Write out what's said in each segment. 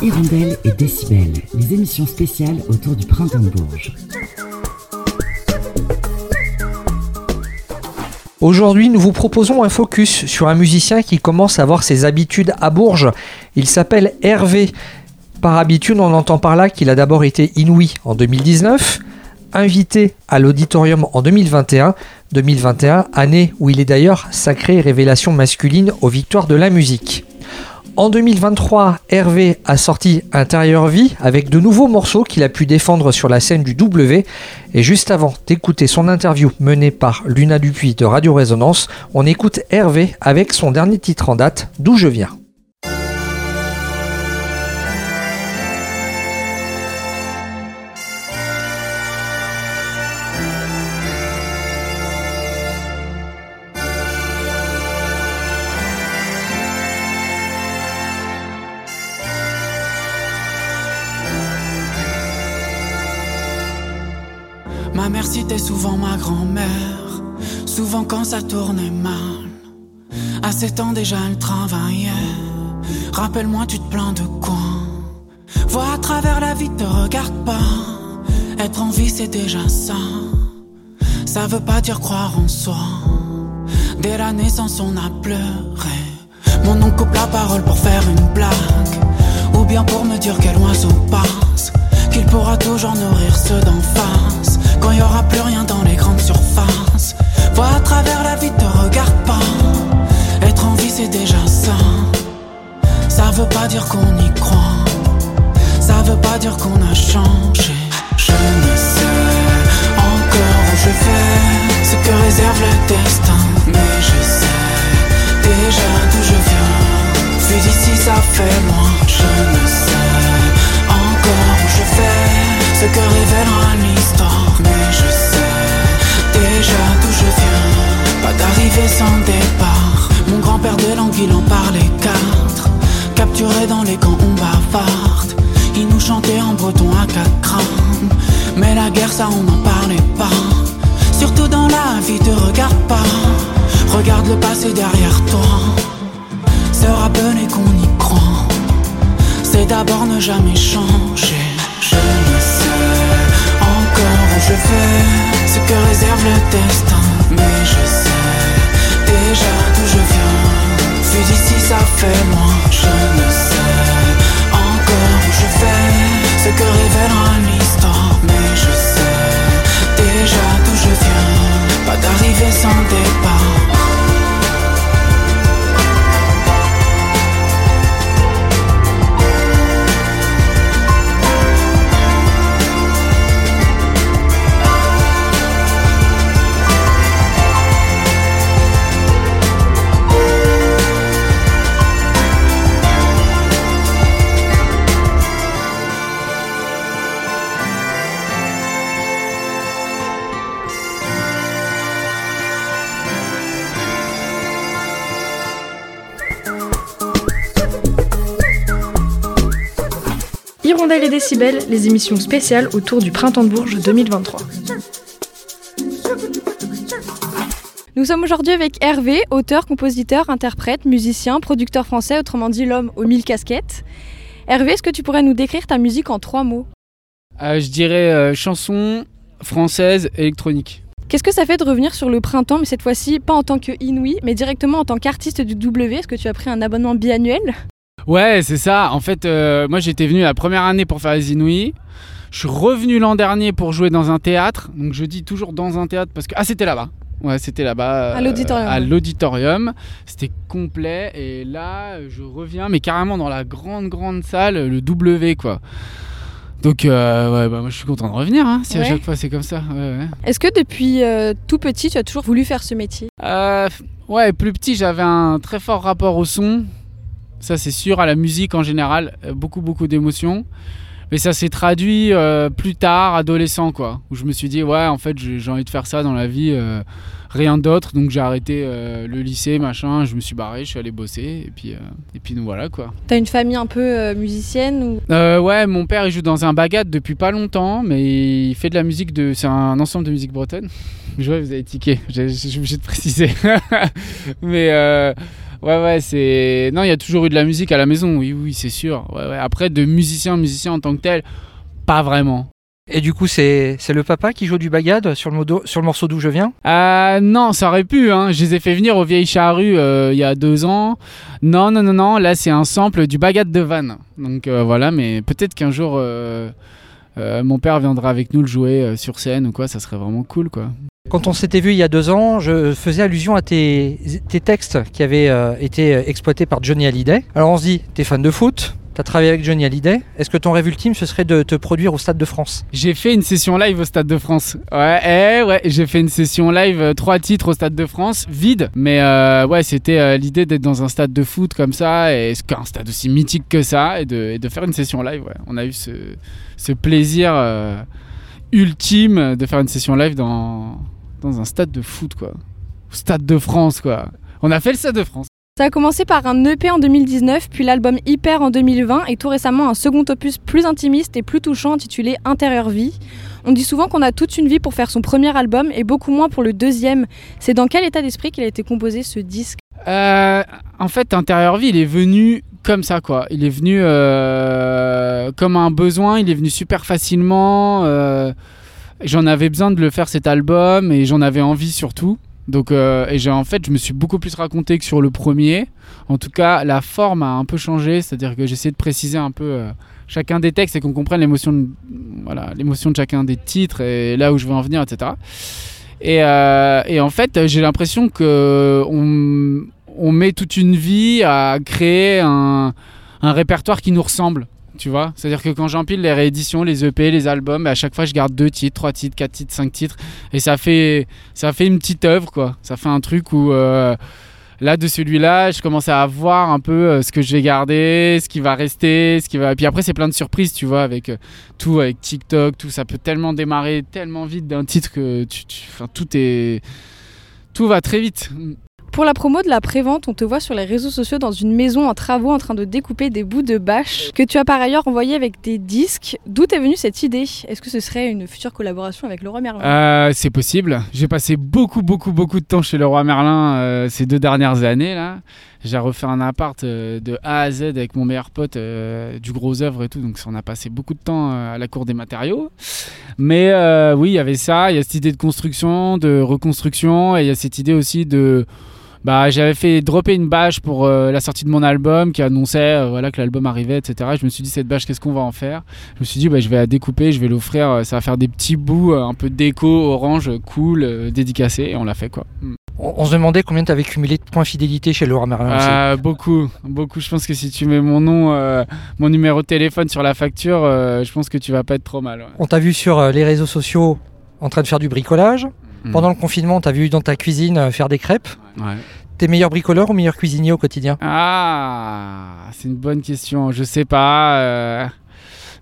Hirondelle et Décibel, les émissions spéciales autour du printemps de Bourges. Aujourd'hui, nous vous proposons un focus sur un musicien qui commence à avoir ses habitudes à Bourges. Il s'appelle Hervé. Par habitude, on entend par là qu'il a d'abord été inouï en 2019, invité à l'auditorium en 2021, 2021, année où il est d'ailleurs sacré révélation masculine aux victoires de la musique. En 2023, Hervé a sorti Intérieur Vie avec de nouveaux morceaux qu'il a pu défendre sur la scène du W. Et juste avant d'écouter son interview menée par Luna Dupuis de Radio Résonance, on écoute Hervé avec son dernier titre en date, D'où je viens. Mère citait souvent ma grand-mère, souvent quand ça tournait mal. À 7 ans déjà elle travaillait. Rappelle-moi, tu te plains de quoi? Vois à travers la vie, te regarde pas. Être en vie, c'est déjà ça. Ça veut pas dire croire en soi. Dès la naissance, on a pleuré. Mon oncle coupe la parole pour faire une blague. Ou bien pour me dire quel oiseau passe. Qu'il pourra toujours nourrir ceux d'en face. Quand il y aura plus rien dans les grandes surfaces. Vois à travers la vie, te regarde pas. Être en vie, c'est déjà ça. Ça veut pas dire qu'on y croit. Ça veut pas dire qu'on a changé. Je ne sais encore où je vais, ce que réserve le destin. Mais je sais déjà d'où je viens. Vu d'ici, ça fait loin. Je ne sais que révélera l'histoire. Mais je sais déjà d'où je viens. Pas d'arrivée sans départ. Mon grand-père de langue, il en parlait quatre. Capturé dans les camps, on bavarde. Il nous chantait en breton à quatre crânes. Mais la guerre, ça, on n'en parlait pas. Surtout dans la vie, te regarde pas. Regarde le passé derrière toi. Se rappeler qu'on y croit. C'est d'abord ne jamais changer. Je vais, ce que réserve le destin. Mais je sais Hirondelle et Décibel, les émissions spéciales autour du Printemps de Bourges 2023. Nous sommes aujourd'hui avec Hervé, auteur, compositeur, interprète, musicien, producteur français, autrement dit l'homme aux mille casquettes. Hervé, est-ce que tu pourrais nous décrire ta musique en trois mots? Euh, je dirais euh, chanson française électronique. Qu'est-ce que ça fait de revenir sur le printemps, mais cette fois-ci pas en tant que Inouï, mais directement en tant qu'artiste du W? Est-ce que tu as pris un abonnement biannuel? Ouais, c'est ça. En fait, euh, moi j'étais venu la première année pour faire les Inouïs. Je suis revenu l'an dernier pour jouer dans un théâtre. Donc je dis toujours dans un théâtre parce que. Ah, c'était là-bas. Ouais, c'était là-bas. À l'auditorium. à l'auditorium. C'était complet. Et là, je reviens, mais carrément dans la grande, grande salle, le W, quoi. Donc, euh, ouais, bah, moi je suis content de revenir. Hein, si à chaque fois c'est comme ça. Ouais. Est-ce que depuis euh, tout petit, tu as toujours voulu faire ce métier? Euh, ouais, plus petit, j'avais un très fort rapport au son. Ça, c'est sûr, à la musique en général. euh, Beaucoup, beaucoup d'émotions. Mais ça s'est traduit euh, plus tard, adolescent, quoi. Où je me suis dit, ouais, en fait, j'ai envie de faire ça dans la vie. euh, rien d'autre. Donc, j'ai arrêté euh, le lycée, machin. Je me suis barré, je suis allé bosser. Et puis, et puis nous voilà, quoi. T'as une famille un peu musicienne ou? Ouais, mon père, il joue dans un bagat depuis pas longtemps. Mais il fait de la musique de. C'est un ensemble de musique bretonne. Je vois, vous avez tiqué. J'ai- Je suis obligé de préciser. mais. Ouais, ouais, c'est. Non, il y a toujours eu de la musique à la maison, oui, oui, c'est sûr. Ouais, ouais. Après, de musicien, musicien en tant que tel, pas vraiment. Et du coup, c'est c'est le papa qui joue du bagad sur le, modo- sur le morceau d'où je viens? Euh, non, ça aurait pu. Hein. Je les ai fait venir aux vieilles charrues euh, il y a deux ans. Non, non, non, non. Là, c'est un sample du bagat de Vannes. Donc euh, voilà, mais peut-être qu'un jour, euh, mon père viendra avec nous le jouer euh, sur scène ou quoi. Ça serait vraiment cool, quoi. Quand on s'était vu il y a deux ans, je faisais allusion à tes, tes textes qui avaient euh, été exploités par Johnny Hallyday. Alors on se dit, t'es fan de foot, t'as travaillé avec Johnny Hallyday, est-ce que ton rêve ultime ce serait de te produire au Stade de France J'ai fait une session live au Stade de France. Ouais, eh, ouais, j'ai fait une session live, euh, trois titres au Stade de France, vide. Mais euh, ouais, c'était euh, l'idée d'être dans un stade de foot comme ça, et un stade aussi mythique que ça, et de, faire une session live. Ouais. On a eu ce, plaisir ultime de faire une session live dans, dans un stade de foot, quoi. Au Stade de France, quoi. On a fait le Stade de France. Ça a commencé par un EP en 2019, puis l'album Hyper en 2020 et tout récemment un second opus plus intimiste et plus touchant intitulé Intérieure Vie. On dit souvent qu'on a toute une vie pour faire son premier album et beaucoup moins pour le deuxième. C'est dans quel état d'esprit qu'il a été composé ce disque? Euh, en fait, Intérieur Vie, il est venu comme ça, quoi. Il est venu euh, comme un besoin, il est venu super facilement. euh, j'en avais besoin de le faire cet album et j'en avais envie surtout. Donc, euh, et j'ai en fait, je me suis beaucoup plus raconté que sur le premier. En tout cas, la forme a un peu changé, c'est-à-dire que j'essaie de préciser un peu euh, chacun des textes et qu'on comprenne l'émotion, de, voilà, l'émotion de chacun des titres et là où je veux en venir, etc. Et, euh, et en fait, j'ai l'impression que on, met toute une vie à créer un répertoire qui nous ressemble. Tu vois C'est-à-dire que quand j'empile les rééditions, les EP, les albums, à chaque fois je garde deux titres, trois titres, quatre titres, cinq titres. Et ça fait, ça fait une petite œuvre, quoi. Ça fait un truc où euh, là, de celui-là, je commence à voir un peu euh, ce que je vais garder, ce qui va rester, ce qui va. Et puis après, c'est plein de surprises, tu vois, avec euh, tout, avec TikTok, tout. Ça peut tellement démarrer tellement vite d'un titre que tout est. Tout va très vite. Pour la promo de la prévente, on te voit sur les réseaux sociaux dans une maison en travaux en train de découper des bouts de bâche que tu as par ailleurs envoyé avec des disques. D'où est venue cette idée? Est-ce que ce serait une future collaboration avec Leroy Merlin? Euh, c'est possible. J'ai passé beaucoup, beaucoup, beaucoup de temps chez le roi Merlin euh, ces deux dernières années là. J'ai refait un appart euh, de A à Z avec mon meilleur pote, du gros œuvre et tout. Donc on a passé beaucoup de temps à la cour des matériaux. Mais oui, il y avait ça. Il y a cette idée de construction, de reconstruction, et il y a cette idée aussi de bah, j'avais fait dropper une bâche pour euh, la sortie de mon album qui annonçait euh, voilà, que l'album arrivait, etc. Je me suis dit, cette bâche, qu'est-ce qu'on va en faire? Je me suis dit, bah, je vais la découper, je vais l'offrir, euh, ça va faire des petits bouts, un peu déco, orange, cool, dédicacé, et on l'a fait quoi. Mm. on, on se demandait combien tu avais cumulé de points fidélité chez Laura Merlin aussi. Euh, beaucoup, beaucoup. Je pense que si tu mets mon nom, mon numéro de téléphone sur la facture, je pense que tu vas pas être trop mal. ouais. On t'a vu sur les réseaux sociaux en train de faire du bricolage. Mm. Pendant le confinement, on t'a vu dans ta cuisine euh, faire des crêpes. Ouais. T'es meilleur bricoleur ou meilleur cuisinier au quotidien? Ah, c'est une bonne question. Je sais pas. euh,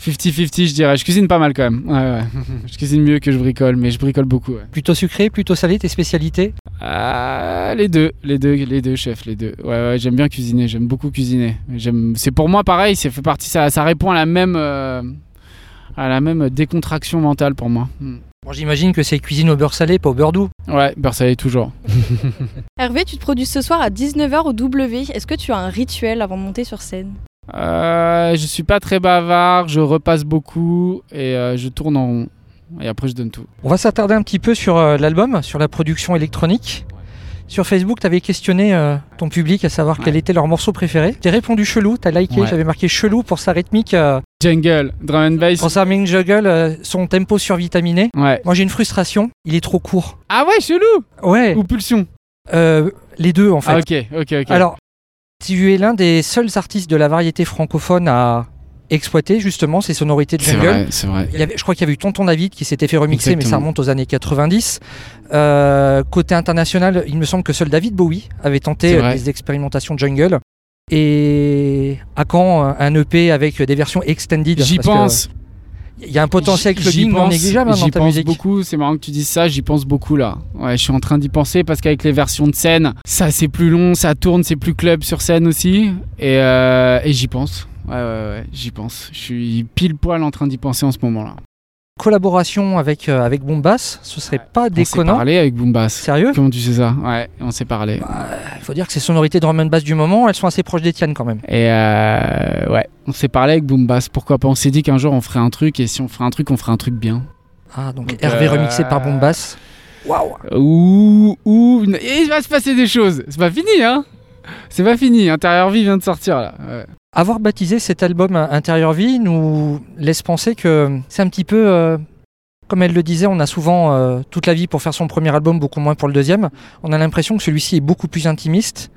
50-50, je dirais. Je cuisine pas mal quand même. Ouais, ouais. je cuisine mieux que je bricole, mais je bricole beaucoup. ouais. Plutôt sucré, plutôt salé, tes spécialités? Ah, les deux, les deux, les deux, chef, les deux. Ouais, ouais, j'aime bien cuisiner, j'aime beaucoup cuisiner. J'aime, c'est pour moi pareil, ça fait partie, ça, ça répond à la même, euh, à la même décontraction mentale pour moi. Bon, J'imagine que c'est cuisine au beurre salé, pas au beurre doux. Ouais, beurre salé toujours. Hervé, tu te produis ce soir à 19h au W. Est-ce que tu as un rituel avant de monter sur scène? Euh, je suis pas très bavard, je repasse beaucoup et euh, je tourne en rond. Et après, je donne tout. On va s'attarder un petit peu sur euh, l'album, sur la production électronique. Sur Facebook, tu avais questionné euh, ton public à savoir quel était leur morceau préféré. T'as répondu chelou, t'as liké, Ouais. j'avais marqué chelou pour sa rythmique, euh, Jungle, drum and bass. main juggle, euh, son tempo survitaminé. Ouais. Moi j'ai une frustration, il est trop court. Ah ouais, chelou Ouais, Ou pulsion euh, les deux en fait. Ah ok, ok, ok. Alors, tu es l'un des seuls artistes de la variété francophone à exploiter justement ces sonorités de jungle. vrai, c'est vrai. Il y avait, je crois qu'il y avait eu Tonton David qui s'était fait remixer, mais ça remonte aux années 90. Euh, côté international, il me semble que seul David Bowie avait tenté vrai. des expérimentations de jungle. Et à quand euh, un EP avec des versions extended? J'y pense. Il y a un potentiel J'y clubbing non pense, négligeable hein, dans J'y ta pense musique. beaucoup, c'est marrant que tu dises ça, j'y pense beaucoup là. Ouais, je suis en train d'y penser parce qu'avec les versions de scène, ça c'est plus long, ça tourne, c'est plus club sur scène aussi. Et, euh, et j'y pense. Ouais, ouais, ouais, j'y pense. Je suis pile poil en train d'y penser en ce moment là. Collaboration avec, euh, avec Boombass, ce serait pas On s'est déconnant. parlé avec Boombass. Sérieux? Comment tu sais ça? Ouais, on s'est parlé. Il faut dire que ces sonorités drum and bass du moment, elles sont assez proches des tiennes quand même. Et euh, ouais, on s'est parlé avec Boombass. Pourquoi pas? On s'est dit qu'un jour on ferait un truc et si on ferait un truc, on ferait un truc bien. Ah, donc, Donc, Hervé euh, remixé par Boombass. Waouh Ouh, ouh, et il va se passer des choses. C'est pas fini, hein? C'est pas fini. Intérieur Vie vient de sortir là. Ouais. Avoir baptisé cet album Intérieur Vie nous laisse penser que c'est un petit peu, euh, comme elle le disait, on a souvent euh, toute la vie pour faire son premier album, beaucoup moins pour le deuxième. On a l'impression que celui-ci est beaucoup plus intimiste.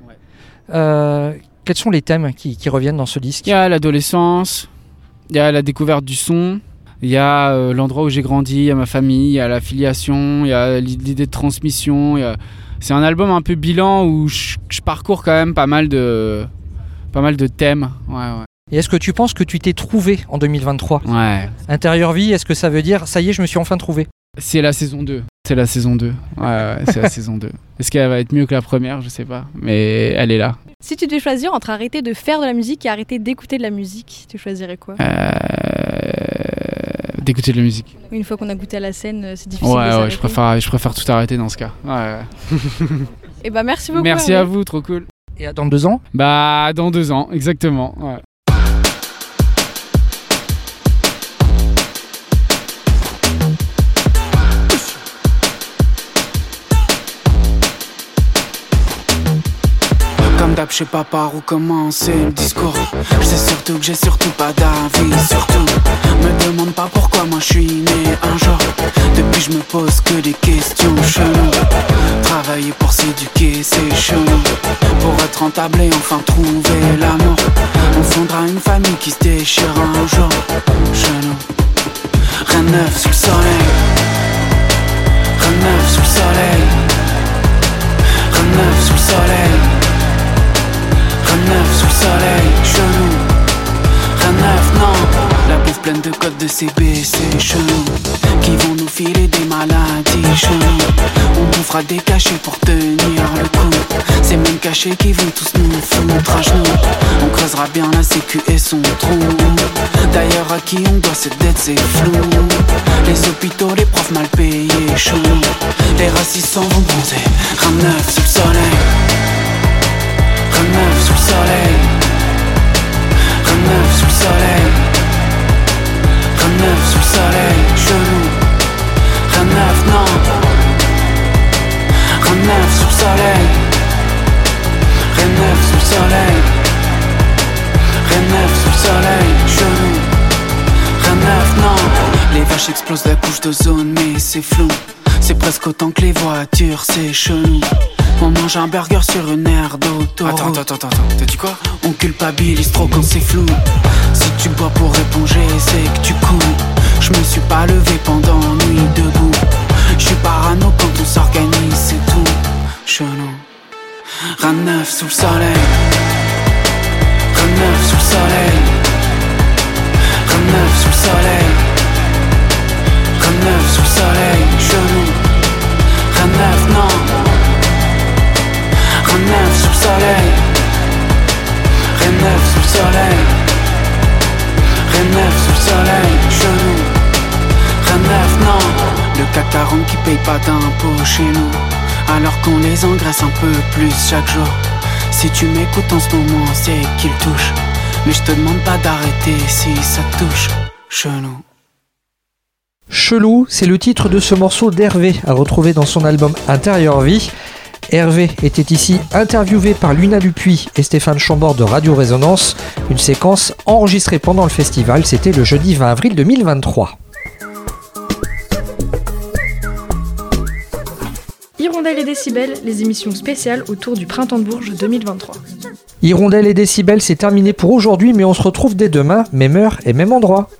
Euh, quels sont les thèmes qui, qui reviennent dans ce disque? Il y a l'adolescence, il y a la découverte du son, il y a l'endroit où j'ai grandi, il y a ma famille, il y a la filiation, il y a l'idée de transmission. a- C'est un album un peu bilan où je, je parcours quand même pas mal de, pas mal de thèmes. Ouais, ouais. Et est-ce que tu penses que tu t'es trouvé en 2023 ouais. Intérieur Vie, est-ce que ça veut dire ça y est, je me suis enfin trouvé? C'est la saison 2. C'est la saison 2. Ouais, ouais, c'est la saison 2. Est-ce qu'elle va être mieux que la première? Je sais pas. Mais elle est là. Si tu devais choisir entre arrêter de faire de la musique et arrêter d'écouter de la musique, tu choisirais quoi? Euh, D'écouter de la musique. Une fois qu'on a goûté à la scène, euh, c'est difficile Ouais, de ouais, je préfère, je préfère tout arrêter dans ce cas. Ouais. Et bah merci beaucoup. Merci à vous, trop cool. Et dans deux ans? Bah, dans deux ans, exactement. ouais. Je sais pas par où commencer le discours. Je sais surtout que j'ai surtout pas d'avis. Surtout, me demande pas pourquoi moi je suis né un jour. Depuis, je me pose que des questions cheloues. Travailler pour s'éduquer, c'est chelou. Pour être rentable et enfin trouver l'amour. On fondera une famille qui se déchire un jour. Chelou. Rien de neuf sous le soleil. Rien de neuf sous le soleil. Rien de neuf sous le soleil. Rien neuf sous le soleil, chelou. Rien neuf, non. La bouffe pleine de codes de CBC, chelou. Qui vont nous filer des maladies, chelou. On bouffera des cachets pour tenir le coup. Ces mêmes cachets qui vont tous nous foutre à genoux. On creusera bien la sécu et son trou. D'ailleurs à qui on doit cette dette c'est flou. Les hôpitaux, les profs mal payés, chelou. Les racistes s'en vont bronzer Rien neuf sous le soleil Rien de neuf sous le soleil. Rien de neuf sous le soleil. Rien de neuf sous le soleil. Chelou Rien de neuf, non. Rien de neuf sous le soleil. Rien de neuf sous le soleil. Rien de neuf sous le soleil. Chelou Rien de neuf, non. Les vaches explosent la couche d'ozone mais c'est flou presque autant que les voitures, c'est chelou. On mange un burger sur une aire d'autoroute Attends, attends, attends, attends, t'as dit quoi? On culpabilise trop quand c'est flou sous le soleil non. Le 40 qui paye pas d'impôts chez nous. Alors qu'on les engraisse un peu plus chaque jour. Si tu m'écoutes en ce moment c'est qu'il touche. Mais je te demande pas d'arrêter si ça te touche. Chelou. Chelou, c'est le titre de ce morceau d'Hervé à retrouver dans son album Intérieur Vie. Hervé était ici interviewé par Luna Dupuis et Stéphane Chambord de Radio Résonance, une séquence enregistrée pendant le festival, c'était le jeudi 20 avril 2023. Hirondelle et Décibel, les émissions spéciales autour du Printemps de Bourges 2023. Hirondelle et Décibel, c'est terminé pour aujourd'hui, mais on se retrouve dès demain, même heure et même endroit.